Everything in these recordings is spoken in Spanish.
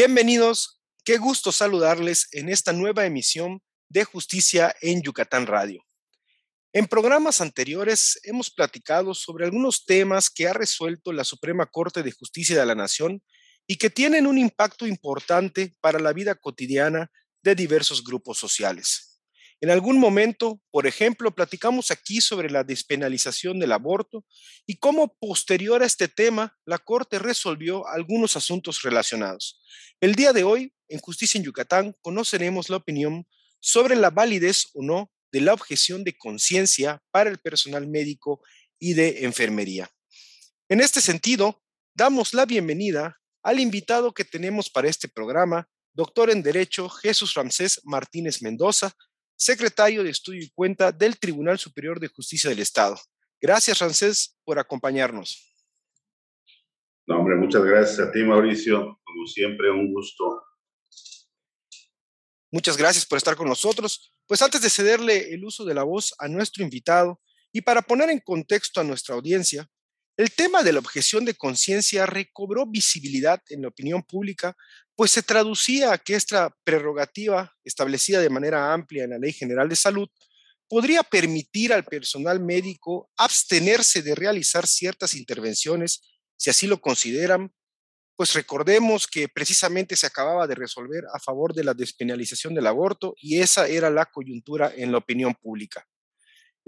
Bienvenidos, qué gusto saludarles en esta nueva emisión de Justicia en Yucatán Radio. En programas anteriores hemos platicado sobre algunos temas que ha resuelto la Suprema Corte de Justicia de la Nación y que tienen un impacto importante para la vida cotidiana de diversos grupos sociales. En algún momento, por ejemplo, platicamos aquí sobre la despenalización del aborto y cómo posterior a este tema la Corte resolvió algunos asuntos relacionados. El día de hoy, en Justicia en Yucatán, conoceremos la opinión sobre la validez o no de la objeción de conciencia para el personal médico y de enfermería. En este sentido, damos la bienvenida al invitado que tenemos para este programa, doctor en Derecho Jesús Ramsés Martínez Mendoza, secretario de Estudio y Cuenta del Tribunal Superior de Justicia del Estado. Gracias, Ramsés, por acompañarnos. No, hombre, muchas gracias a ti, Mauricio. Como siempre, un gusto. Muchas gracias por estar con nosotros. Pues antes de cederle el uso de la voz a nuestro invitado y para poner en contexto a nuestra audiencia, el tema de la objeción de conciencia recobró visibilidad en la opinión pública, pues se traducía que esta prerrogativa, establecida de manera amplia en la Ley General de Salud, podría permitir al personal médico abstenerse de realizar ciertas intervenciones si así lo consideran, pues recordemos que precisamente se acababa de resolver a favor de la despenalización del aborto y esa era la coyuntura en la opinión pública.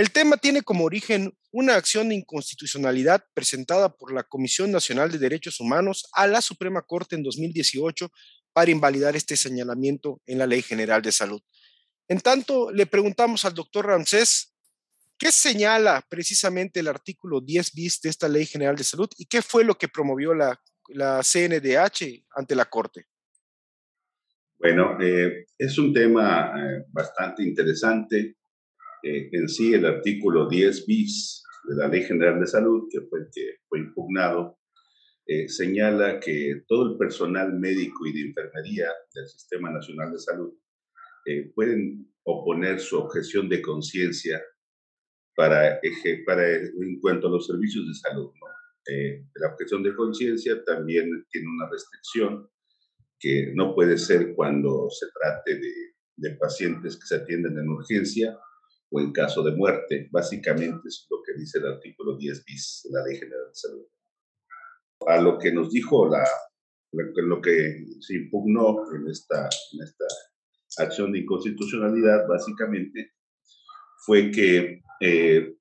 El tema tiene como origen una acción de inconstitucionalidad presentada por la Comisión Nacional de Derechos Humanos a la Suprema Corte en 2018 para invalidar este señalamiento en la Ley General de Salud. En tanto, le preguntamos al doctor Ramsés ¿Qué señala precisamente el artículo 10 bis de esta Ley General de Salud y qué fue lo que promovió la, la CNDH ante la Corte? Bueno, eh, es un tema eh, bastante interesante. Eh, en sí, el artículo 10 bis de la Ley General de Salud, que fue que fue impugnado, señala que todo el personal médico y de enfermería del Sistema Nacional de Salud pueden oponer su objeción de conciencia para, para, en cuanto a los servicios de salud. Eh, la objeción de conciencia también tiene una restricción que no puede ser cuando se trate de, de, pacientes que se atienden en urgencia o en caso de muerte. Básicamente es lo que dice el artículo 10 bis de la Ley General de Salud. A lo que nos dijo la, lo que se impugnó en esta, en esta acción de inconstitucionalidad, básicamente, fue que eh,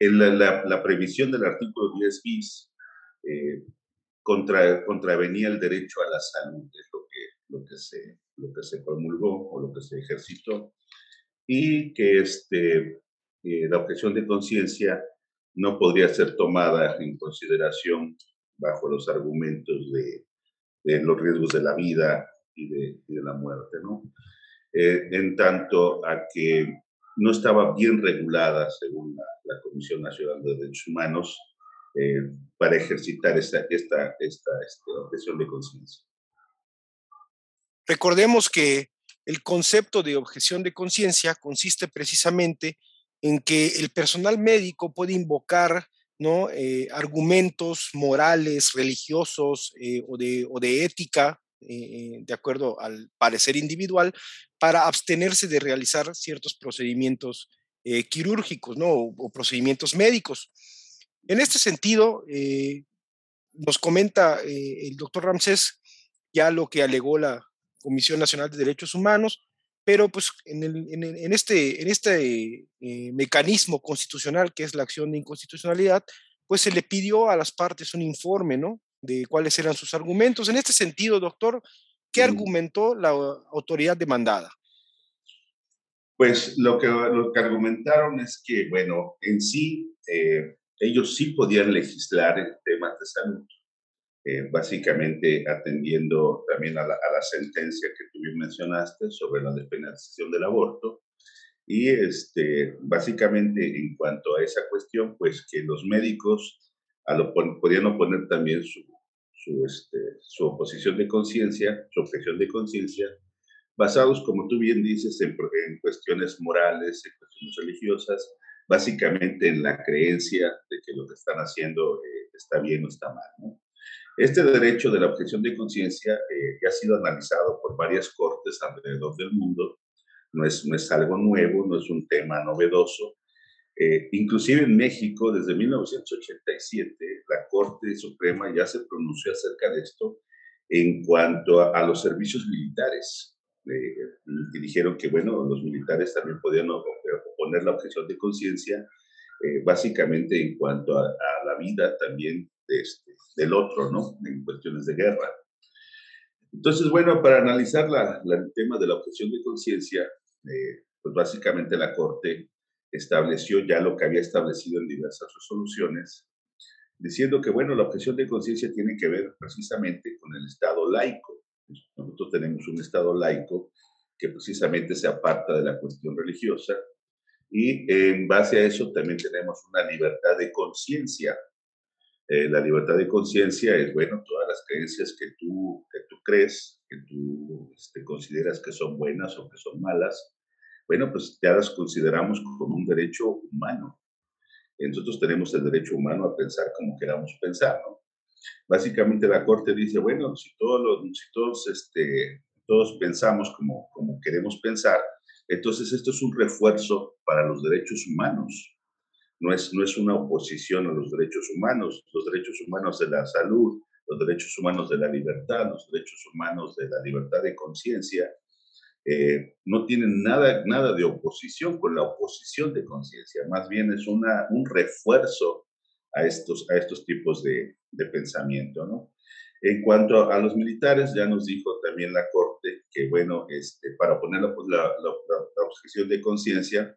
la, la, previsión del artículo 10 bis eh, contra, contravenía el derecho a la salud, es lo que, lo, que se, lo que se promulgó o lo que se ejercitó, y que este, eh, la objeción de conciencia no podría ser tomada en consideración bajo los argumentos de, de los riesgos de la vida y de, y de la muerte, ¿no? en tanto a que no estaba bien regulada, según la, Comisión Nacional de Derechos Humanos, eh, para ejercitar esta, esta, esta, objeción de conciencia. Recordemos que el concepto de objeción de conciencia consiste precisamente en que el personal médico puede invocar ¿no? Eh, argumentos morales, religiosos eh, o, de, o, de, ética, de acuerdo al parecer individual, para abstenerse de realizar ciertos procedimientos eh, quirúrgicos ¿no? O, procedimientos médicos. En este sentido, eh, nos comenta eh, el doctor Ramsés ya lo que alegó la Comisión Nacional de Derechos Humanos, pero pues en, en este, en este mecanismo constitucional que es la acción de inconstitucionalidad, pues se le pidió a las partes un informe, ¿no? De cuáles eran sus argumentos. En este sentido, doctor, ¿Qué argumentó la autoridad demandada? Pues lo que, lo que argumentaron es que, bueno, en sí, eh, ellos sí podían legislar en temas de salud, eh, básicamente atendiendo también a la, sentencia que tú bien mencionaste sobre la despenalización del aborto. Y este, básicamente en cuanto a esa cuestión, pues que los médicos a lo, podían oponer también su, su, este, su oposición de conciencia, su objeción de conciencia, basados, como tú bien dices, en, cuestiones morales, en cuestiones religiosas, básicamente en la creencia de que lo que están haciendo eh, está bien o está mal. Este derecho de la objeción de conciencia eh, ya ha sido analizado por varias cortes alrededor del mundo, no es, no es algo nuevo, no es un tema novedoso. Eh, inclusive en México, desde 1987, la Corte Suprema ya se pronunció acerca de esto en cuanto a, los servicios militares. Eh, y dijeron que, bueno, los militares también podían oponer la objeción de conciencia, eh, básicamente en cuanto a, la vida también de este, del otro, ¿no? En cuestiones de guerra. Entonces, bueno, para analizar la, el tema de la objeción de conciencia, eh, pues básicamente la Corte estableció ya lo que había establecido en diversas resoluciones, diciendo que, bueno, la objeción de conciencia tiene que ver precisamente con el Estado laico. Nosotros tenemos un Estado laico que precisamente se aparta de la cuestión religiosa y en base a eso también tenemos una libertad de conciencia. Eh, la libertad de conciencia es, bueno, todas las creencias que tú, que tú crees, que tú este, consideras que son buenas o que son malas, bueno, pues ya las consideramos como un derecho humano. Nosotros tenemos el derecho humano a pensar como queramos pensar, ¿no? Básicamente la Corte dice, bueno, si todos, si todos, este, todos pensamos como, como queremos pensar, entonces esto es un refuerzo para los derechos humanos. No es, no es una oposición a los derechos humanos. Los derechos humanos de la salud, los derechos humanos de la libertad, los derechos humanos de la libertad de conciencia, eh, no tienen nada, nada de oposición con la oposición de conciencia, más bien es una, un refuerzo a estos, a estos tipos de, de pensamiento. ¿no? En cuanto a los militares, ya nos dijo también la Corte que, bueno, este, para poner la, la, la, de conciencia,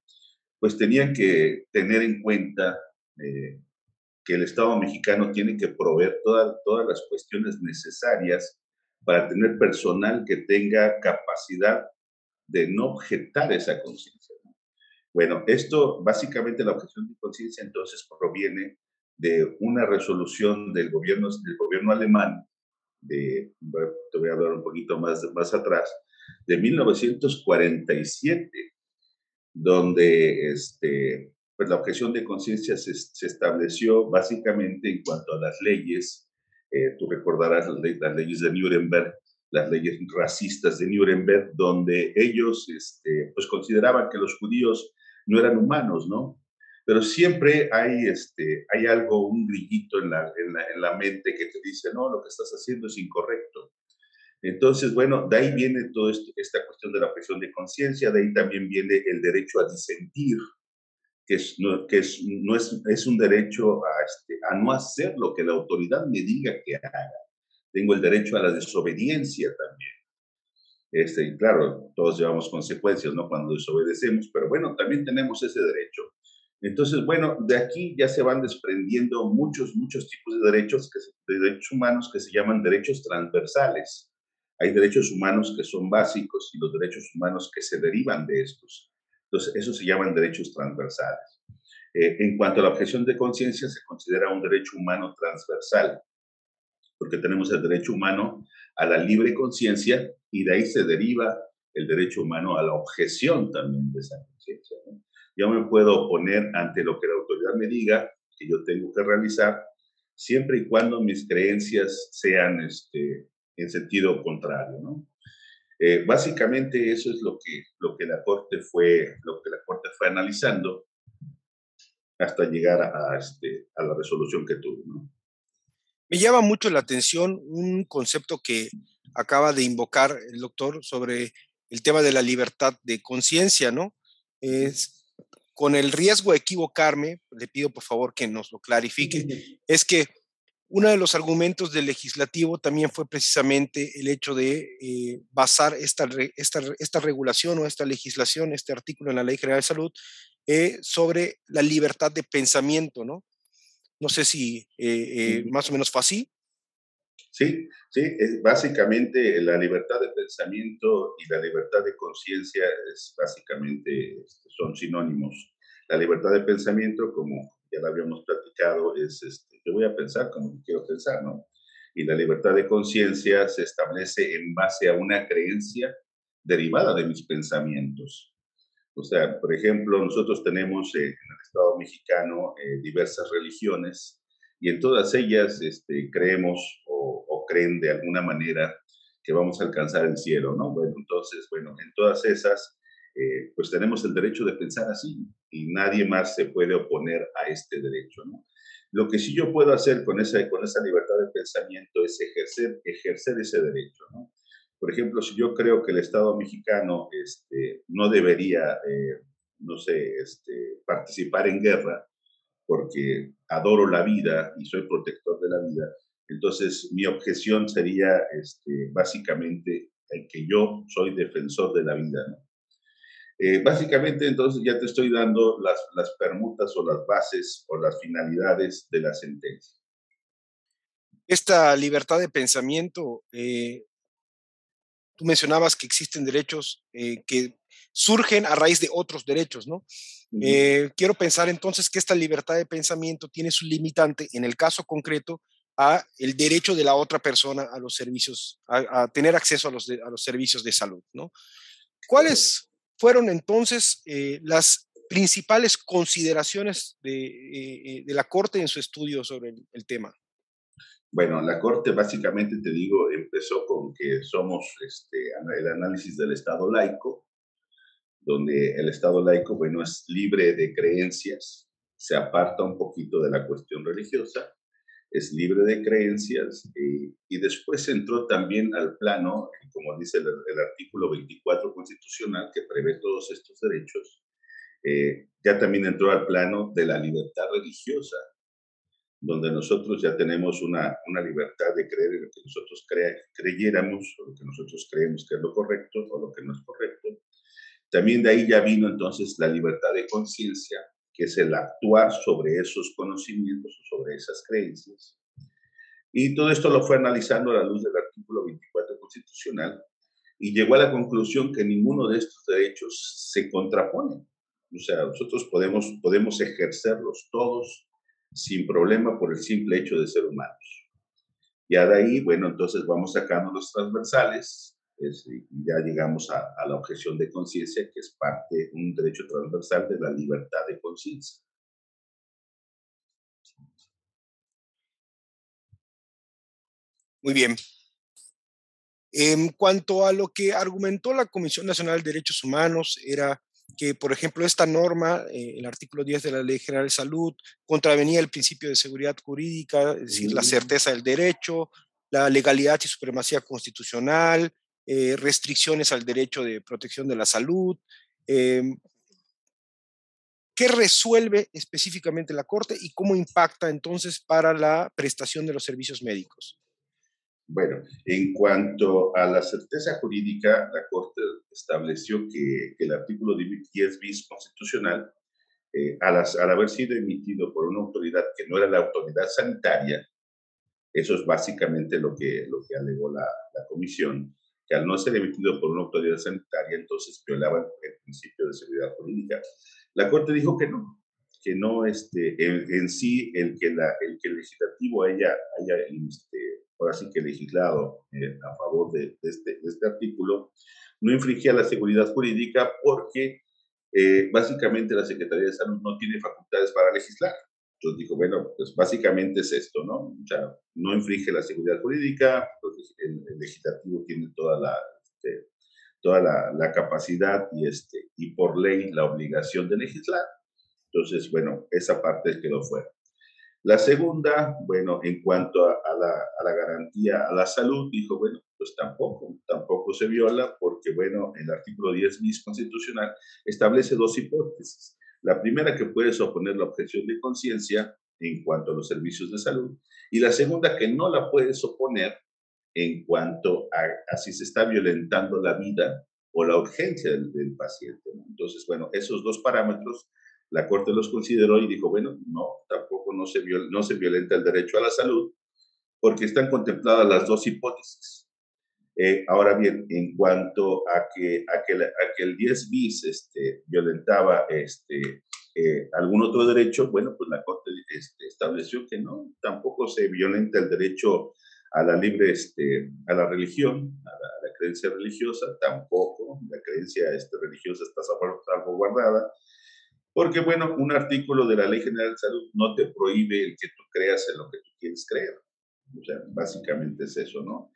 pues tenían que tener en cuenta eh, que el Estado mexicano tiene que proveer todas todas las cuestiones necesarias para tener personal que tenga capacidad de no objetar esa conciencia. Bueno, esto básicamente la objeción de conciencia entonces proviene de una resolución del gobierno, del gobierno alemán, de, te voy a hablar un poquito más, más atrás, de 1947, donde este, pues la objeción de conciencia se, se, estableció básicamente en cuanto a las leyes. Eh, tú recordarás las, leyes de Nuremberg, las leyes racistas de Nuremberg, donde ellos este, pues consideraban que los judíos no eran humanos, ¿no? Pero siempre hay, este, hay algo, un grillito en la, en, la, mente que te dice, no, lo que estás haciendo es incorrecto. Entonces, bueno, de ahí viene toda esta cuestión de la presión de conciencia, de ahí también viene el derecho a disentir, que, es, no, que es, no es, es un derecho a, este, a no hacer lo que la autoridad me diga que haga tengo el derecho a la desobediencia también. Este, y claro, todos llevamos consecuencias, ¿no? Cuando desobedecemos, pero bueno, también tenemos ese derecho. Entonces, bueno, de aquí ya se van desprendiendo muchos, muchos tipos de derechos, que, de derechos humanos que se llaman derechos transversales. Hay derechos humanos que son básicos y los derechos humanos que se derivan de estos. Entonces, esos se llaman derechos transversales. Eh, en cuanto a la objeción de conciencia, se considera un derecho humano transversal porque tenemos el derecho humano a la libre conciencia y de ahí se deriva el derecho humano a la objeción también de esa conciencia. Yo me puedo oponer ante lo que la autoridad me diga que yo tengo que realizar, siempre y cuando mis creencias sean este, en sentido contrario. ¿no? Eh, básicamente eso es lo que, lo que la Corte fue, lo que la Corte fue analizando hasta llegar a, este, a la resolución que tuvo. ¿no? Me llama mucho la atención un concepto que acaba de invocar el doctor sobre el tema de la libertad de conciencia, ¿no? Es, con el riesgo de equivocarme, le pido por favor que nos lo clarifique, es que uno de los argumentos del legislativo también fue precisamente el hecho de eh, basar esta, esta, esta, regulación o esta legislación, este artículo en la Ley General de Salud, eh, sobre la libertad de pensamiento, ¿no? No sé si eh, eh, más o menos fue así. Sí, sí, es básicamente la libertad de pensamiento y la libertad de conciencia es básicamente este, son sinónimos. La libertad de pensamiento, como ya lo habíamos platicado, es este, yo voy a pensar como quiero pensar, ¿no? Y la libertad de conciencia se establece en base a una creencia derivada de mis pensamientos. O sea, por ejemplo, nosotros tenemos eh, en el Estado mexicano eh, diversas religiones y en todas ellas este, creemos o, o, creen de alguna manera que vamos a alcanzar el cielo, ¿no? Bueno, entonces, bueno, en todas esas, eh, pues tenemos el derecho de pensar así y nadie más se puede oponer a este derecho, ¿no? Lo que sí yo puedo hacer con esa, con esa libertad de pensamiento es ejercer, ejercer ese derecho, ¿no? Por ejemplo, si yo creo que el Estado mexicano este, no debería, eh, no sé, este, participar en guerra porque adoro la vida y soy protector de la vida, entonces mi objeción sería este, básicamente que yo soy defensor de la vida. ¿no? Eh, básicamente, entonces ya te estoy dando las, las permutas o las bases o las finalidades de la sentencia. Esta libertad de pensamiento eh, tú mencionabas que existen derechos eh, que surgen a raíz de otros derechos, ¿no? Eh, quiero pensar entonces que esta libertad de pensamiento tiene su limitante, en el caso concreto, a el derecho de la otra persona a los servicios, a, tener acceso a los, a los servicios de salud, ¿no? ¿Cuáles fueron entonces eh, las principales consideraciones de, de, la Corte en su estudio sobre el tema? Bueno, la Corte básicamente, te digo, empezó con que somos este, el análisis del Estado laico, donde el Estado laico, bueno, es libre de creencias, se aparta un poquito de la cuestión religiosa, es libre de creencias y, y después entró también al plano, como dice el, el, artículo 24 constitucional, que prevé todos estos derechos, eh, ya también entró al plano de la libertad religiosa, donde nosotros ya tenemos una, una libertad de creer en lo que nosotros creyéramos, o lo que nosotros creemos que es lo correcto o lo que no es correcto. También de ahí ya vino entonces la libertad de conciencia, que es el actuar sobre esos conocimientos o sobre esas creencias. Y todo esto lo fue analizando a la luz del artículo 24 constitucional y llegó a la conclusión que ninguno de estos derechos se contrapone. O sea, nosotros podemos, podemos ejercerlos todos sin problema por el simple hecho de ser humanos. Ya de ahí, bueno, entonces vamos sacando los transversales y ya llegamos a, a la objeción de conciencia, que es parte, un derecho transversal de la libertad de conciencia. Muy bien. En cuanto a lo que argumentó la Comisión Nacional de Derechos Humanos, era que, por ejemplo, esta norma, eh, el artículo 10 de la Ley General de Salud, contravenía el principio de seguridad jurídica, es decir, la certeza del derecho, la legalidad y supremacía constitucional, eh, restricciones al derecho de protección de la salud. Em, ¿Qué resuelve específicamente la Corte y cómo impacta entonces para la prestación de los servicios médicos? Bueno, en cuanto a la certeza jurídica, la Corte estableció que, el artículo 10 bis constitucional, eh, al, haber sido emitido por una autoridad que no era la autoridad sanitaria, eso es básicamente lo que, lo que alegó la, la comisión, que al no ser emitido por una autoridad sanitaria, entonces violaba el principio de seguridad jurídica. La Corte dijo que no, que no este, en, sí el que, el que legislativo haya, haya este, ahora sí que legislado eh, a favor de, este, de, este, artículo, no infringía la seguridad jurídica porque eh, básicamente la Secretaría de Salud no tiene facultades para legislar. Entonces dijo, bueno, pues básicamente es esto, ¿no? O no infringe la seguridad jurídica, entonces el, legislativo tiene toda la, este, toda la, la, capacidad y, este, y por ley la obligación de legislar. Entonces, bueno, esa parte quedó fuera. La segunda, bueno, en cuanto a, la, garantía a la salud, dijo, bueno, pues tampoco, tampoco se viola porque, bueno, el artículo 10 bis constitucional establece dos hipótesis. La primera, que puedes oponer la objeción de conciencia en cuanto a los servicios de salud. Y la segunda, que no la puedes oponer en cuanto a, si se está violentando la vida o la urgencia del, paciente. Entonces, bueno, esos dos parámetros la Corte los consideró y dijo, bueno, no, tampoco no se, no se violenta el derecho a la salud porque están contempladas las dos hipótesis. Eh, ahora bien, en cuanto a que, a que, a que el 10 bis este, violentaba este, eh, algún otro derecho, bueno, pues la Corte este, estableció que no, tampoco se violenta el derecho a la libre, este, a la religión, a la, creencia religiosa, tampoco, la creencia este, religiosa está salvaguardada, Porque, bueno, un artículo de la Ley General de Salud no te prohíbe el que tú creas en lo que tú quieres creer. O sea, básicamente es eso, ¿no?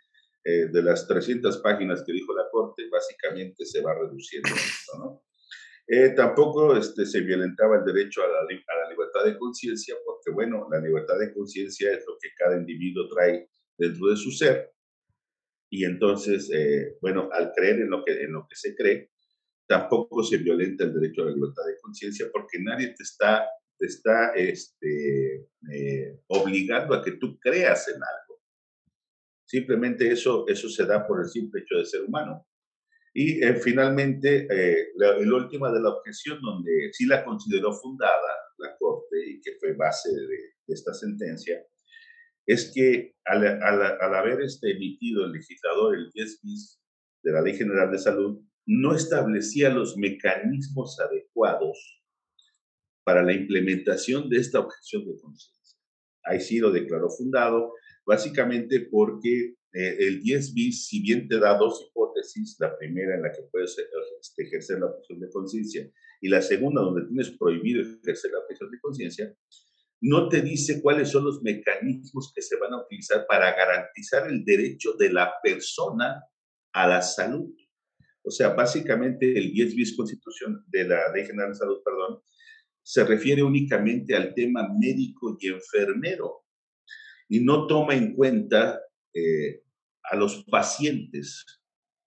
Eh, de las 300 páginas que dijo la Corte, básicamente se va reduciendo esto, ¿no? Eh, tampoco este, se violentaba el derecho a la, a la libertad de conciencia, porque, bueno, la libertad de conciencia es lo que cada individuo trae dentro de su ser. Y entonces, eh, bueno, al creer en lo, que, en lo que se cree, tampoco se violenta el derecho a la libertad de conciencia, porque nadie te está, te está este, obligando a que tú creas en algo. Simplemente eso, eso se da por el simple hecho de ser humano. Y eh, finalmente, eh, la, última de la objeción, donde sí la consideró fundada la Corte y que fue base de, esta sentencia, es que al, al, haber este emitido el legislador el 10 bis de la Ley General de Salud, no establecía los mecanismos adecuados para la implementación de esta objeción de conciencia. Ahí sí lo declaró fundado, básicamente porque eh, el 10 bis, si bien te da dos hipótesis, la primera en la que puedes este, ejercer la objeción de conciencia y la segunda donde tienes prohibido ejercer la objeción de conciencia, no te dice cuáles son los mecanismos que se van a utilizar para garantizar el derecho de la persona a la salud. O sea, básicamente el 10 bis constitución de la Ley General de Salud, perdón, se refiere únicamente al tema médico y enfermero y no toma en cuenta eh, a los pacientes.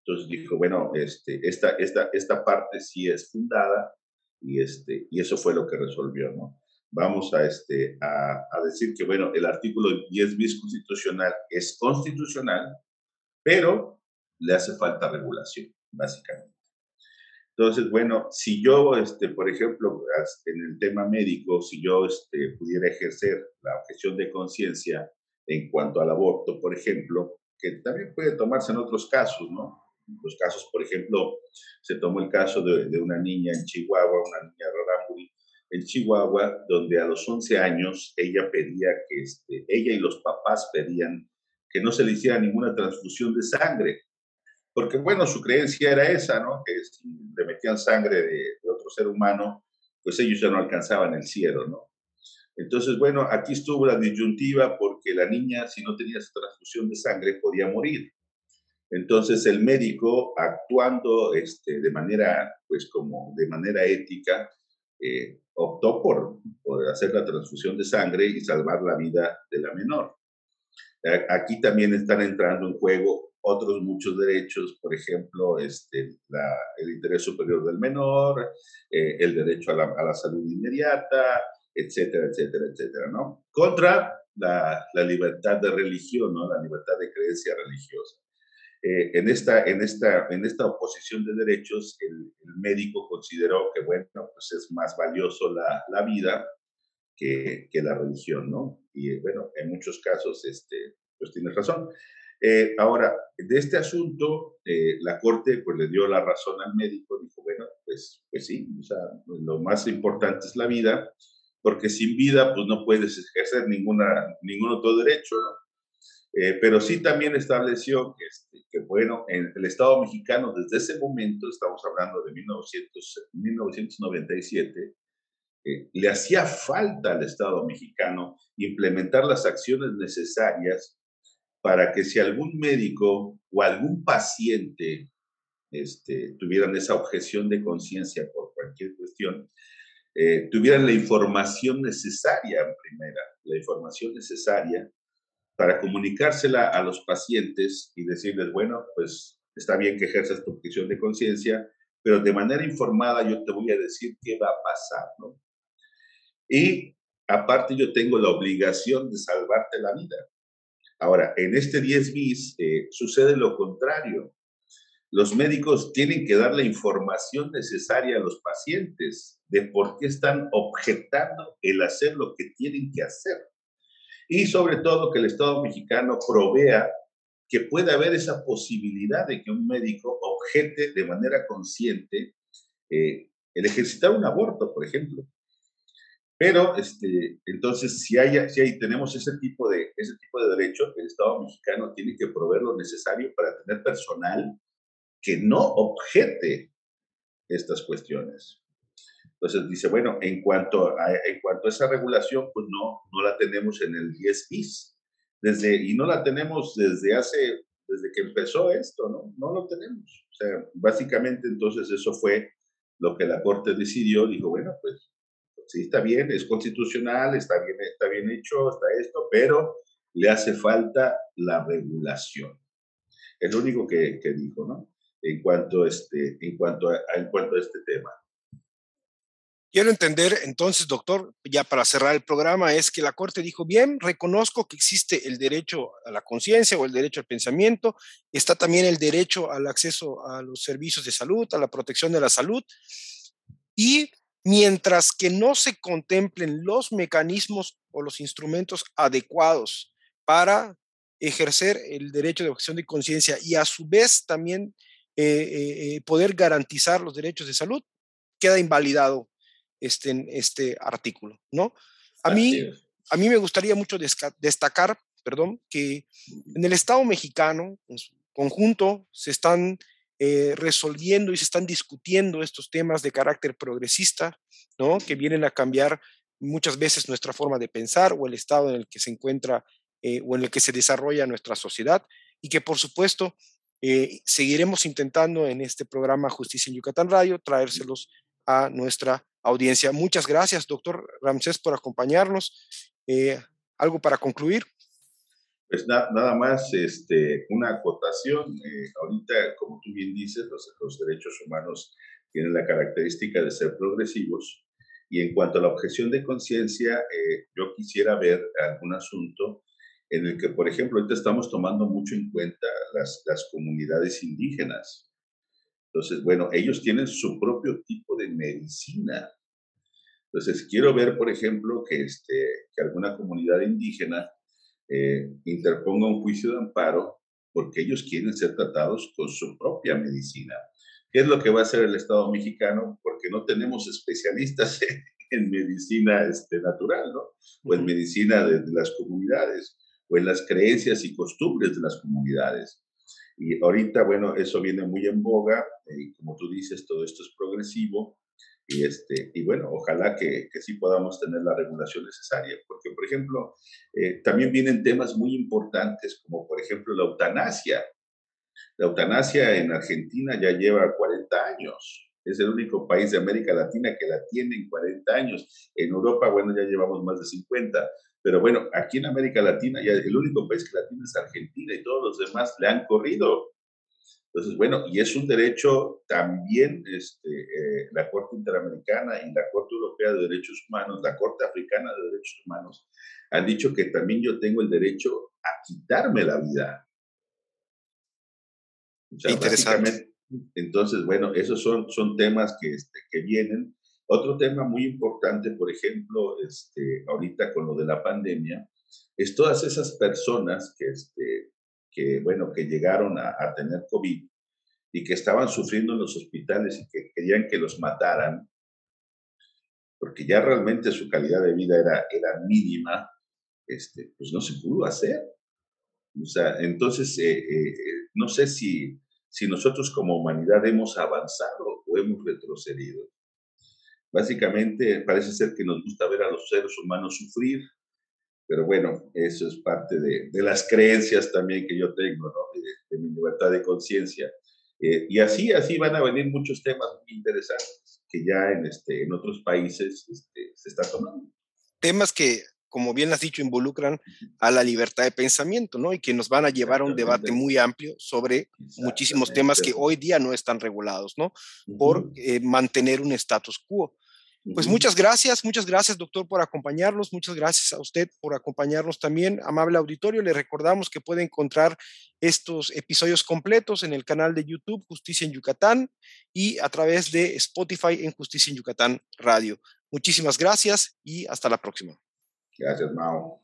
Entonces dijo, bueno, este, esta, esta, esta parte sí es fundada y, este, y eso fue lo que resolvió, ¿no? Vamos a, este, a, a decir que, bueno, el artículo 10 bis constitucional es constitucional, pero le hace falta regulación, básicamente. Entonces, bueno, si yo, este, por ejemplo, en el tema médico, si yo este, pudiera ejercer la objeción de conciencia en cuanto al aborto, por ejemplo, que también puede tomarse en otros casos, ¿no? Los casos, por ejemplo, se tomó el caso de, de una niña en Chihuahua, una niña Rarámuri, en Chihuahua, donde a los 11 años ella pedía que, este, ella y los papás pedían que no se le hiciera ninguna transfusión de sangre, porque bueno, su creencia era esa, ¿no? Que si le metían sangre de, de otro ser humano, pues ellos ya no alcanzaban el cielo, ¿no? Entonces, bueno, aquí estuvo la disyuntiva porque la niña, si no tenía esa transfusión de sangre, podía morir. Entonces, el médico, actuando este, de manera, pues como de manera ética, eh, optó por, por hacer la transfusión de sangre y salvar la vida de la menor. Aquí también están entrando en juego otros muchos derechos, por ejemplo, este, el interés superior del menor, eh, el derecho a la, a la salud inmediata, etcétera, etcétera, etcétera, ¿no? Contra la, la libertad de religión, ¿no? La libertad de creencia religiosa. Eh, en, esta, en, esta, en esta oposición de derechos, el, médico consideró que, bueno, pues es más valioso la, la vida que, que, la religión, ¿no? Y bueno, en muchos casos, este, pues tienes razón. Eh, ahora, de este asunto, eh, la Corte pues le dio la razón al médico, dijo, bueno, pues, pues sí, o sea, lo más importante es la vida, porque sin vida pues no puedes ejercer ninguna, ningún otro derecho, ¿no? Eh, pero sí también estableció que, este, que, bueno, en el Estado mexicano desde ese momento, estamos hablando de 1900, 1997, eh, le hacía falta al Estado mexicano implementar las acciones necesarias para que si algún médico o algún paciente este, tuvieran esa objeción de conciencia por cualquier cuestión, eh, tuvieran la información necesaria en primera, la información necesaria para comunicársela a los pacientes y decirles, bueno, pues está bien que ejerzas tu objeción de conciencia, pero de manera informada yo te voy a decir qué va a pasar, ¿no? Y aparte yo tengo la obligación de salvarte la vida. Ahora, en este 10 bis eh, sucede lo contrario. Los médicos tienen que dar la información necesaria a los pacientes de por qué están objetando el hacer lo que tienen que hacer. Y sobre todo que el Estado mexicano provea que pueda haber esa posibilidad de que un médico objete de manera consciente eh, el ejercitar un aborto, por ejemplo. Pero, este, entonces, si, hay, si hay, tenemos ese tipo, de, ese tipo de derecho, el Estado mexicano tiene que proveer lo necesario para tener personal que no objete estas cuestiones. Entonces dice, bueno, en cuanto a, en cuanto esa regulación, pues no, no la tenemos en el 10 bis. Desde, y no la tenemos desde hace, desde que empezó esto, ¿no? No lo tenemos. O sea, básicamente entonces eso fue lo que la Corte decidió. Dijo, bueno, pues sí, está bien, es constitucional, está bien, está bien hecho, está esto, pero le hace falta la regulación. Es lo único que, que dijo, ¿no? En cuanto, este, en, cuanto a, en cuanto a este tema. Quiero entender entonces, doctor, ya para cerrar el programa, es que la Corte dijo, bien, reconozco que existe el derecho a la conciencia o el derecho al pensamiento, está también el derecho al acceso a los servicios de salud, a la protección de la salud, y mientras que no se contemplen los mecanismos o los instrumentos adecuados para ejercer el derecho de objeción de conciencia y a su vez también eh, eh, eh, poder garantizar los derechos de salud, queda invalidado este, este artículo, ¿no? A mí, a mí me gustaría mucho destacar, perdón, que en el Estado mexicano, en su conjunto, se están eh, resolviendo y se están discutiendo estos temas de carácter progresista, ¿no? Que vienen a cambiar muchas veces nuestra forma de pensar o el estado en el que se encuentra eh, o en el que se desarrolla nuestra sociedad y que por supuesto eh, seguiremos intentando en este programa Justicia en Yucatán Radio traérselos a nuestra audiencia. Muchas gracias, doctor Ramsés, por acompañarnos. ¿Algo para concluir? Pues nada más este, una acotación. Eh, ahorita, como tú bien dices, los, derechos humanos tienen la característica de ser progresivos. Y en cuanto a la objeción de conciencia, eh, yo quisiera ver algún asunto en el que, por ejemplo, ahorita estamos tomando mucho en cuenta las, las comunidades indígenas. Entonces, bueno, ellos tienen su propio tipo de medicina. Entonces, quiero ver, por ejemplo, que, este, que alguna comunidad indígena eh, interponga un juicio de amparo porque ellos quieren ser tratados con su propia medicina. ¿Qué es lo que va a hacer el Estado mexicano? Porque no tenemos especialistas en, medicina este, natural, ¿no? O en medicina de, de las comunidades, o en las creencias y costumbres de las comunidades. Y ahorita, bueno, eso viene muy en boga, y como tú dices, todo esto es progresivo, y, este, y bueno, ojalá que, que sí podamos tener la regulación necesaria, porque, por ejemplo, eh, también vienen temas muy importantes, como por ejemplo la eutanasia. La eutanasia en Argentina ya lleva 40 años. Es el único país de América Latina que la tiene en 40 años. En Europa, bueno, ya llevamos más de 50. Pero bueno, aquí en América Latina ya el único país que la tiene es Argentina y todos los demás le han corrido. Entonces, bueno, y es un derecho también este, eh, la Corte Interamericana y la Corte Europea de Derechos Humanos, la Corte Africana de Derechos Humanos, han dicho que también yo tengo el derecho a quitarme la vida. Interesante. Entonces, bueno, esos son, son temas que, este, que vienen otro tema muy importante, por ejemplo, este, ahorita con lo de la pandemia, es todas esas personas que, este, que bueno, que llegaron a, tener COVID y que estaban sufriendo en los hospitales y que querían que los mataran, porque ya realmente su calidad de vida era, era mínima, este, pues no se pudo hacer. O sea, entonces, eh, eh, no sé si, si nosotros como humanidad hemos avanzado o hemos retrocedido. Básicamente parece ser que nos gusta ver a los seres humanos sufrir, pero bueno, eso es parte de, de las creencias también que yo tengo, ¿no? de, mi libertad de conciencia. Eh, y así, así van a venir muchos temas muy interesantes que ya en, este, en otros países este, se están tomando. Temas que, como bien has dicho, involucran a la libertad de pensamiento, ¿no? Y que nos van a llevar a un debate muy amplio sobre muchísimos temas que hoy día no están regulados, ¿no? Por eh, mantener un status quo. Pues muchas gracias, muchas gracias doctor por acompañarnos, muchas gracias a usted por acompañarnos también, amable auditorio. Le recordamos que puede encontrar estos episodios completos en el canal de YouTube Justicia en Yucatán y a través de Spotify en Justicia en Yucatán Radio. Muchísimas gracias y hasta la próxima. Gracias, Mao.